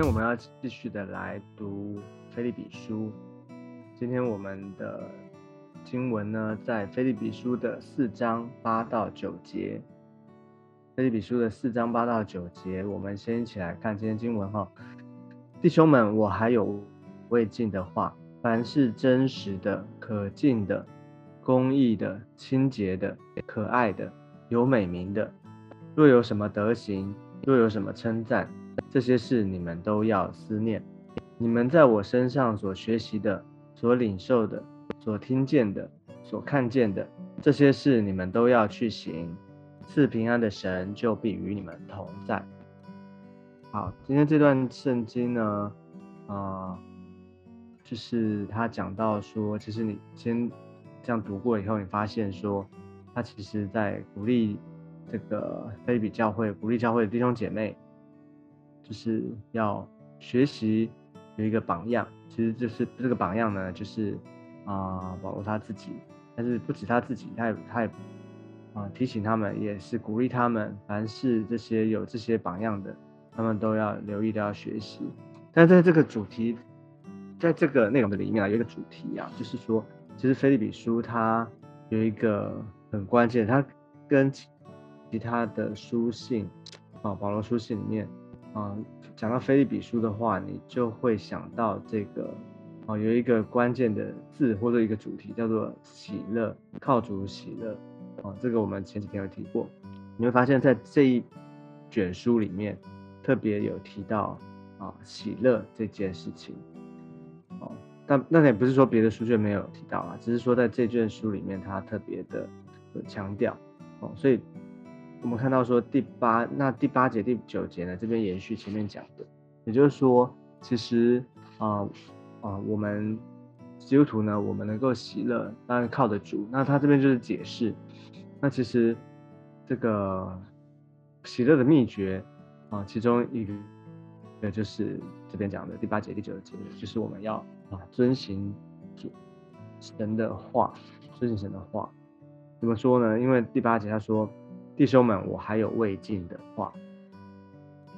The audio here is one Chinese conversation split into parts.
今天我们要继续的来读《菲利比书》。今天我们的经文呢，在《菲利比书》的四章八到九节。《菲利比书》的四章八到九节，我们先一起来看今天经文哈。弟兄们，我还有未尽的话：凡是真实的、可敬的、公义的、清洁的、可爱的、有美名的，若有什么德行，若有什么称赞，这些事你们都要思念。你们在我身上所学习的、所领受的、所听见的、所看见的，这些事你们都要去行。赐平安的神就必与你们同在。好，今天这段圣经呢，啊，就是他讲到说，其实你先这样读过以后，你发现说，他其实在鼓励这个菲比教会，鼓励教会的弟兄姐妹。就是要学习有一个榜样，其实就是这个榜样呢，就是啊保罗他自己，但是不止他自己，他也他也啊提醒他们，也是鼓励他们，凡是这些有这些榜样的，他们都要留意，都要学习。但在这个主题，在这个内容的里面啊，有一个主题啊，就是说，其实菲利比书它有一个很关键，它跟其他的书信啊，保罗书信里面。啊，讲到菲利比书的话，你就会想到这个，哦，有一个关键的字或者一个主题叫做喜乐，靠主喜乐。哦，这个我们前几天有提过，你会发现在这一卷书里面特别有提到啊喜乐这件事情。哦，但那也不是说别的书卷没有提到啊，只是说在这卷书里面它特别的有强调。哦，所以。我们看到说第八那第八节第九节呢，这边延续前面讲的，也就是说，其实啊啊，我们基督徒呢，我们能够喜乐，当然靠得住。那他这边就是解释，那其实这个喜乐的秘诀啊，其中一个就是这边讲的第八节第九节，就是我们要啊遵行主神的话，遵行神的话。怎么说呢？因为第八节他说。弟兄们，我还有未尽的话，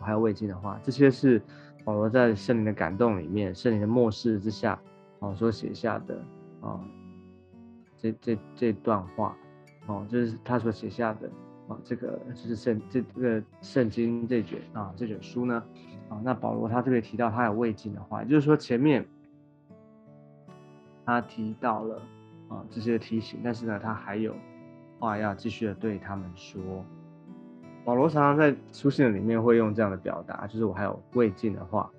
我还有未尽的话，这些是保罗在圣灵的感动里面，圣灵的漠视之下，哦所写下的啊，这这这段话，哦，就是他所写下的啊，这个就是圣这这个圣经这卷啊这卷书呢，啊，那保罗他特别提到他有未尽的话，也就是说前面他提到了啊这些提醒，但是呢，他还有。话要继续的对他们说，保罗常常在书信里面会用这样的表达，就是我还有未尽的话，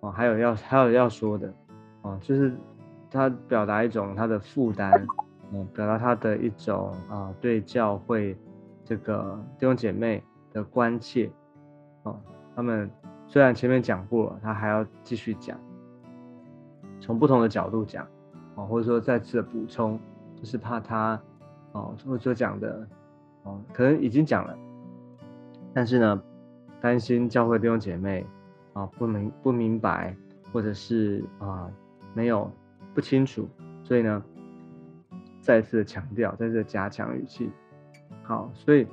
哦，还有要还有要说的，哦，就是他表达一种他的负担，嗯，表达他的一种啊对教会这个弟兄姐妹的关切，哦，他们虽然前面讲过了，他还要继续讲，从不同的角度讲，哦，或者说再次的补充，就是怕他。哦，或者说讲的，哦，可能已经讲了，但是呢，担心教会弟兄姐妹啊不明不明白，或者是啊没有不清楚，所以呢，再次强调，再次加强语气。好，所以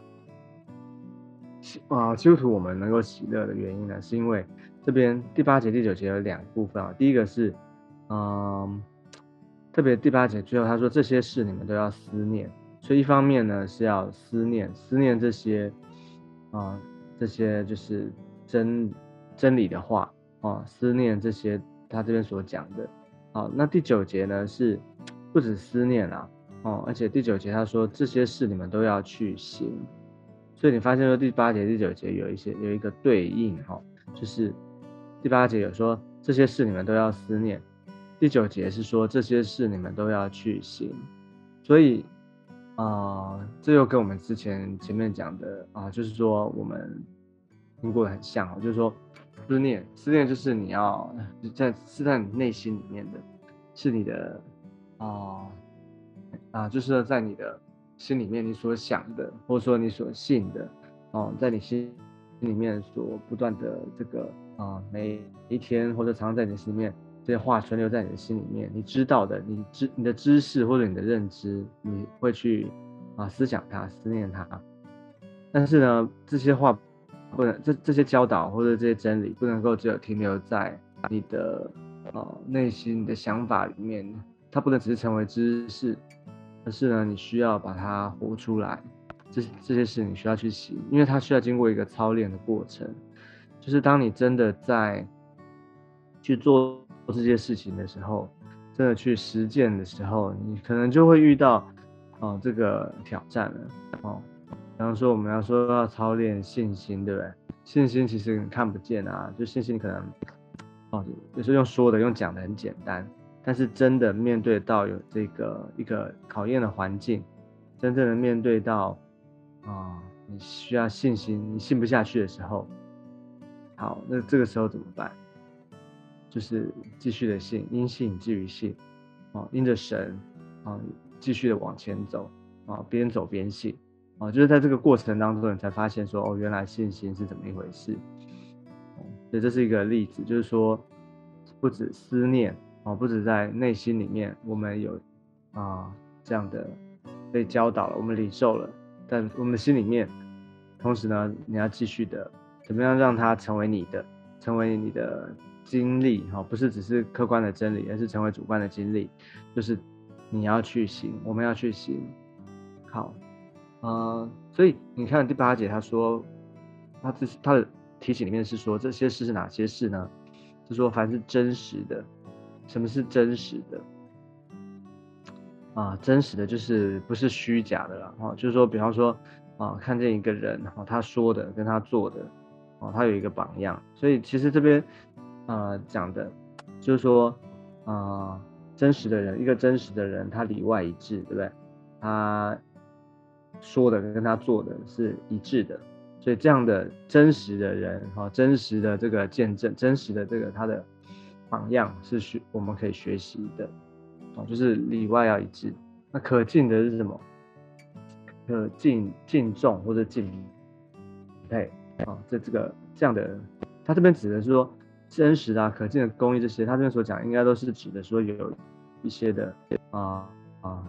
啊，基督徒我们能够喜乐的原因呢，是因为这边第八节、第九节有两部分啊。第一个是，嗯，特别第八节最后他说这些事你们都要思念。所以一方面呢是要思念思念这些啊这些就是真真理的话啊思念这些他这边所讲的。啊那第九节呢是不止思念啊哦而且第九节他说这些事你们都要去行，所以你发现说第八节第九节有一些有一个对应哈就是第八节有说这些事你们都要思念，第九节是说这些事你们都要去行，所以。啊，这又跟我们之前前面讲的啊，就是说我们听过的很像哦，就是说思念，思念就是你要在是在你内心里面的，是你的啊啊，就是在你的心里面你所想的，或者说你所信的哦，在你心里面所不断的这个啊，每一天或者常常在你心里面。这些话存留在你的心里面，你知道的，你知你的知识或者你的认知，你会去啊思想它、思念它。但是呢，这些话不能这这些教导或者这些真理不能够只有停留在你的呃内心你的想法里面，它不能只是成为知识，而是呢你需要把它活出来。这这些事你需要去行，因为它需要经过一个操练的过程。就是当你真的在去做做这些事情的时候，真的去实践的时候，你可能就会遇到哦这个挑战了哦。比方说我们要说要操练信心，对不对？信心其实你看不见啊，就信心可能哦有时候用说的、用讲的很简单，但是真的面对到有这个一个考验的环境，真正的面对到啊你需要信心，你信不下去的时候。好，那这个时候怎么办？就是继续的信，因信至于信，啊，因着神，啊，继续的往前走，啊，边走边信，啊，就是在这个过程当中，你才发现说，哦，原来信心是怎么一回事。所以这是一个例子，就是说，不止思念，啊，不止在内心里面，我们有啊这样的被教导了，我们领受了，但我们的心里面，同时呢，你要继续的。怎么样让它成为你的，成为你的经历？哈，不是只是客观的真理，而是成为主观的经历。就是你要去行，我们要去行。好，呃，所以你看第八节，他说，他这是他的提醒里面是说，这些事是哪些事呢？就说凡是真实的，什么是真实的？啊，真实的就是不是虚假的了。哈，就是说，比方说，啊，看见一个人，哈，他说的跟他做的。哦，他有一个榜样，所以其实这边，呃，讲的，就是说，啊，真实的人，一个真实的人，他里外一致，对不对？他说的跟他做的是一致的，所以这样的真实的人，哈，真实的这个见证，真实的这个他的榜样是学我们可以学习的，哦，就是里外要一致。那可敬的是什么？可敬敬重或者敬佩。啊，这这个这样的，他这边指的是说真实啊、可见的公益这些，他这边所讲应该都是指的说有一些的啊啊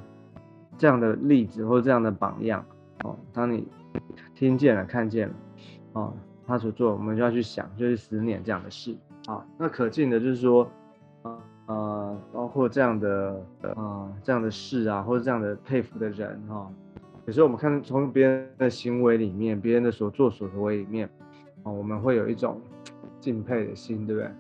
这样的例子或者这样的榜样哦。当你听见了、看见了，哦，他所做，我们就要去想，就是思念这样的事啊。那可见的就是说，啊呃，包括这样的啊这样的事啊，或者这样的佩服的人哈。有时候我们看从别人的行为里面，别人的所作所为里面，哦，我们会有一种敬佩的心，对不对？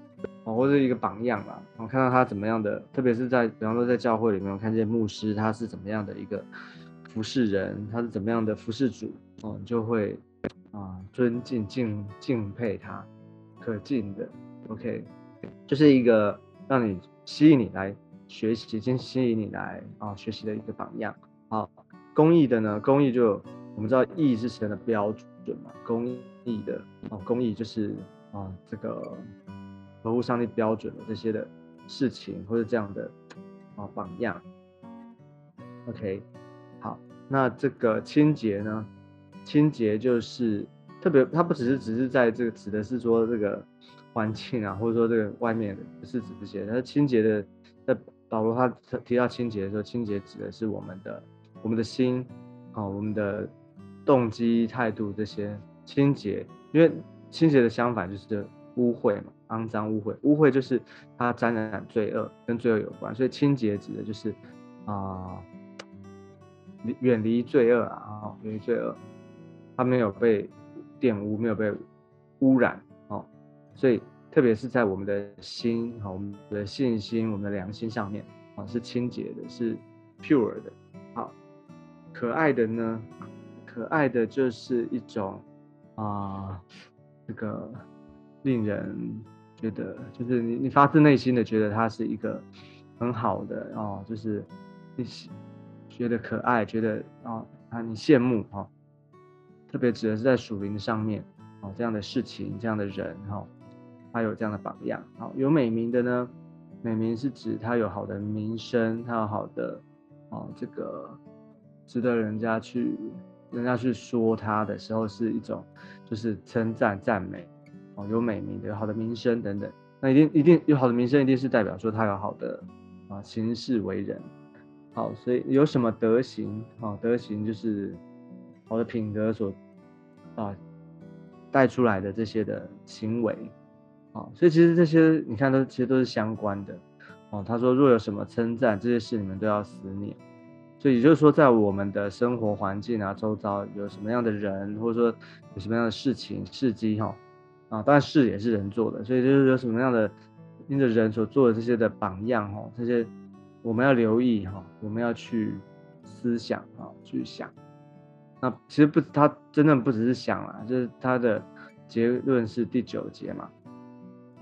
哦，或者一个榜样吧。我看到他怎么样的，特别是在比方说在教会里面，我看见牧师他是怎么样的一个服侍人，他是怎么样的服侍主，哦，你就会啊尊敬敬敬佩他，可敬的，OK，就是一个让你吸引你来学习，先吸引你来啊学习的一个榜样，好。公益的呢？公益就我们知道，义是神的标准嘛。公益的哦，公益就是啊，这个合乎上帝标准的这些的事情，或者这样的啊榜样。OK，好，那这个清洁呢？清洁就是特别，它不只是只是在这个指的是说这个环境啊，或者说这个外面的，不是指这些。它清洁的，在保罗他提到清洁的时候，清洁指的是我们的。我们的心，啊，我们的动机、态度这些清洁，因为清洁的相反就是污秽嘛，肮脏、污秽。污秽就是它沾染罪恶，跟罪恶有关，所以清洁指的就是啊，远离罪恶啊，远离罪恶，它没有被玷污，没有被污染，哦，所以特别是在我们的心，哈，我们的信心、我们的良心上面，啊，是清洁的，是 pure 的。好可爱的呢？可爱的就是一种啊，这个令人觉得，就是你你发自内心的觉得他是一个很好的哦，就是你觉得可爱，觉得啊啊你羡慕哈，特别指的是在属灵上面哦这样的事情，这样的人哈，他有这样的榜样。好，有美名的呢，美名是指他有好的名声，他有好的哦这个。值得人家去，人家去说他的时候是一种，就是称赞、赞美，哦，有美名的、有好的名声等等。那一定一定有好的名声，一定是代表说他有好的啊行事为人。好，所以有什么德行啊？德行就是好的品格所啊带出来的这些的行为，啊，所以其实这些你看都其实都是相关的，哦，他说若有什么称赞，这些事你们都要思念。所以也就是说，在我们的生活环境啊，周遭有什么样的人，或者说有什么样的事情、事迹，哈，啊，当然事也是人做的，所以就是有什么样的因着人所做的这些的榜样，哈，这些我们要留意，哈，我们要去思想，啊，去想。那其实不，他真的不只是想啊，就是他的结论是第九节嘛，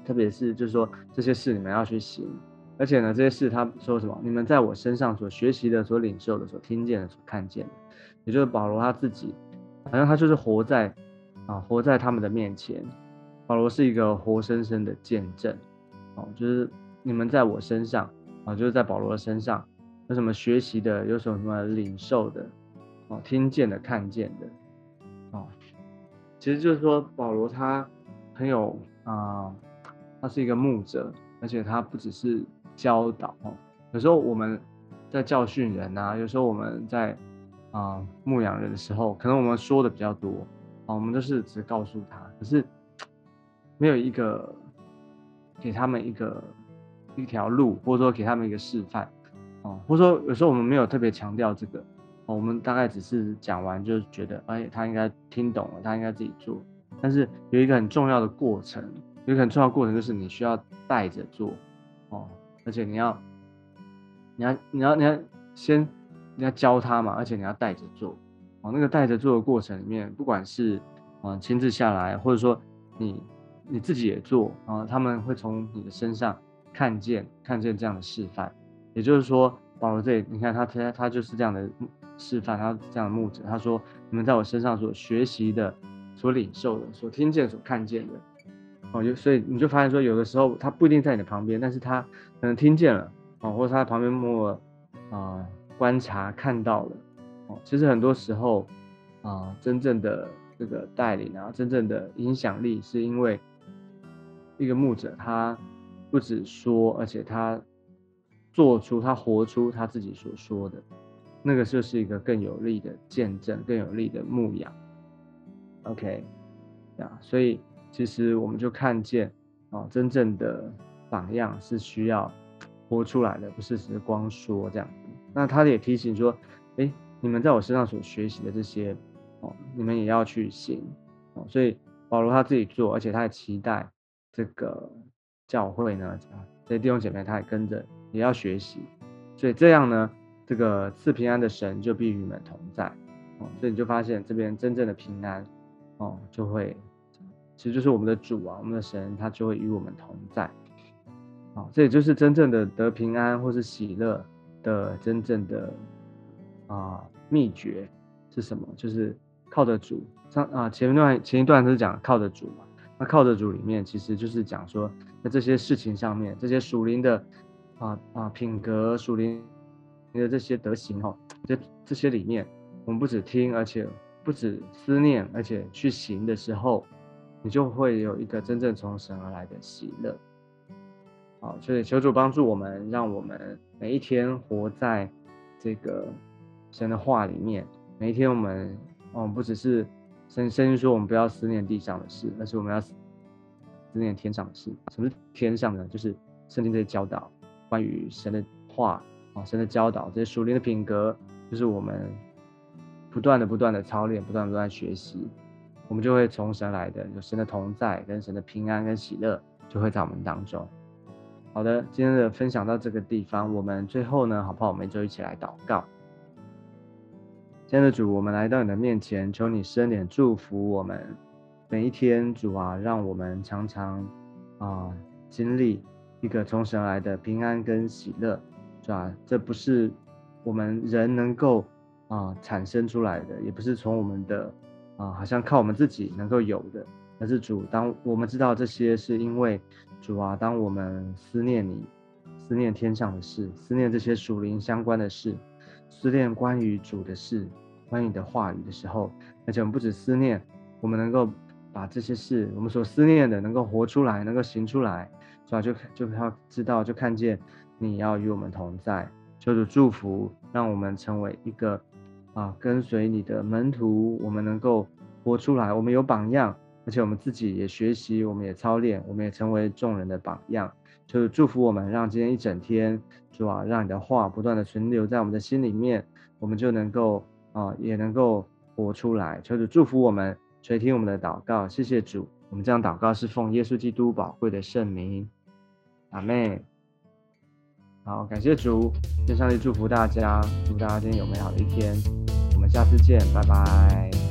特别是就是说这些事你们要去行。而且呢，这些事他说什么？你们在我身上所学习的、所领受的、所听见的、所看见的，也就是保罗他自己，好像他就是活在啊，活在他们的面前。保罗是一个活生生的见证，哦，就是你们在我身上啊，就是在保罗的身上有什么学习的，有什么什么领受的，哦，听见的、看见的，哦，其实就是说保罗他很有啊，他是一个牧者，而且他不只是。教导哦，有时候我们在教训人啊，有时候我们在啊牧养人的时候，可能我们说的比较多啊，我们都是只告诉他，可是没有一个给他们一个一条路，或者说给他们一个示范哦，或者说有时候我们没有特别强调这个哦，我们大概只是讲完就觉得哎，他应该听懂了，他应该自己做，但是有一个很重要的过程，有一个很重要的过程就是你需要带着做哦。而且你要，你要，你要，你要先你要教他嘛，而且你要带着做，哦，那个带着做的过程里面，不管是啊亲自下来，或者说你你自己也做啊，他们会从你的身上看见看见这样的示范。也就是说，保罗这里你看他他他就是这样的示范，他这样的牧者，他说你们在我身上所学习的、所领受的、所听见、所看见的。哦，就所以你就发现说，有的时候他不一定在你的旁边，但是他可能听见了，哦，或者他在旁边默默啊观察看到了，哦，其实很多时候啊，真正的这个带领啊，真正的影响力，是因为一个牧者他不止说，而且他做出他活出他自己所说的，那个就是一个更有力的见证，更有力的牧养。OK，啊，所以。其实我们就看见，哦，真正的榜样是需要活出来的，不是只是光说这样子。那他也提醒说，哎，你们在我身上所学习的这些，哦，你们也要去行，哦，所以保罗他自己做，而且他也期待这个教会呢，这些弟兄姐妹他也跟着也要学习，所以这样呢，这个赐平安的神就必与你们同在，哦，所以你就发现这边真正的平安，哦，就会。其实就是我们的主啊，我们的神，他就会与我们同在。好，这也就是真正的得平安或是喜乐的真正的啊秘诀是什么？就是靠着主。上啊，前一段前一段是讲靠着主嘛。那靠着主里面，其实就是讲说，在这些事情上面，这些属灵的啊啊品格、属灵的这些德行哈，这这些里面，我们不止听，而且不止思念，而且去行的时候。你就会有一个真正从神而来的喜乐，好，所以求主帮助我们，让我们每一天活在这个神的话里面。每一天我们，哦，不只是圣圣经说我们不要思念地上的事，而是我们要思念天上的事。什么是天上呢？就是圣经这些教导，关于神的话啊，神的教导，这些属灵的品格，就是我们不断的、不断的操练，不断不断学习。我们就会从神来的，有神的同在，跟神的平安跟喜乐就会在我们当中。好的，今天的分享到这个地方，我们最后呢，好不好？我们就一起来祷告。亲爱的主，我们来到你的面前，求你伸点祝福我们每一天。主啊，让我们常常啊经历一个从神来的平安跟喜乐，是吧？这不是我们人能够啊产生出来的，也不是从我们的。啊，好像靠我们自己能够有的，而是主。当我们知道这些，是因为主啊，当我们思念你，思念天上的事，思念这些属灵相关的事，思念关于主的事，关于你的话语的时候，而且我们不止思念，我们能够把这些事，我们所思念的，能够活出来，能够行出来，主啊，就就要知道，就看见你要与我们同在，求主祝福，让我们成为一个。啊，跟随你的门徒，我们能够活出来，我们有榜样，而且我们自己也学习，我们也操练，我们也成为众人的榜样。就是祝福我们，让今天一整天，主啊，让你的话不断的存留在我们的心里面，我们就能够啊，也能够活出来。求主祝福我们，垂听我们的祷告。谢谢主，我们这样祷告是奉耶稣基督宝贵的圣名，阿妹。好，感谢主，愿上帝祝福大家，祝大家今天有美好的一天。我们下次见，拜拜。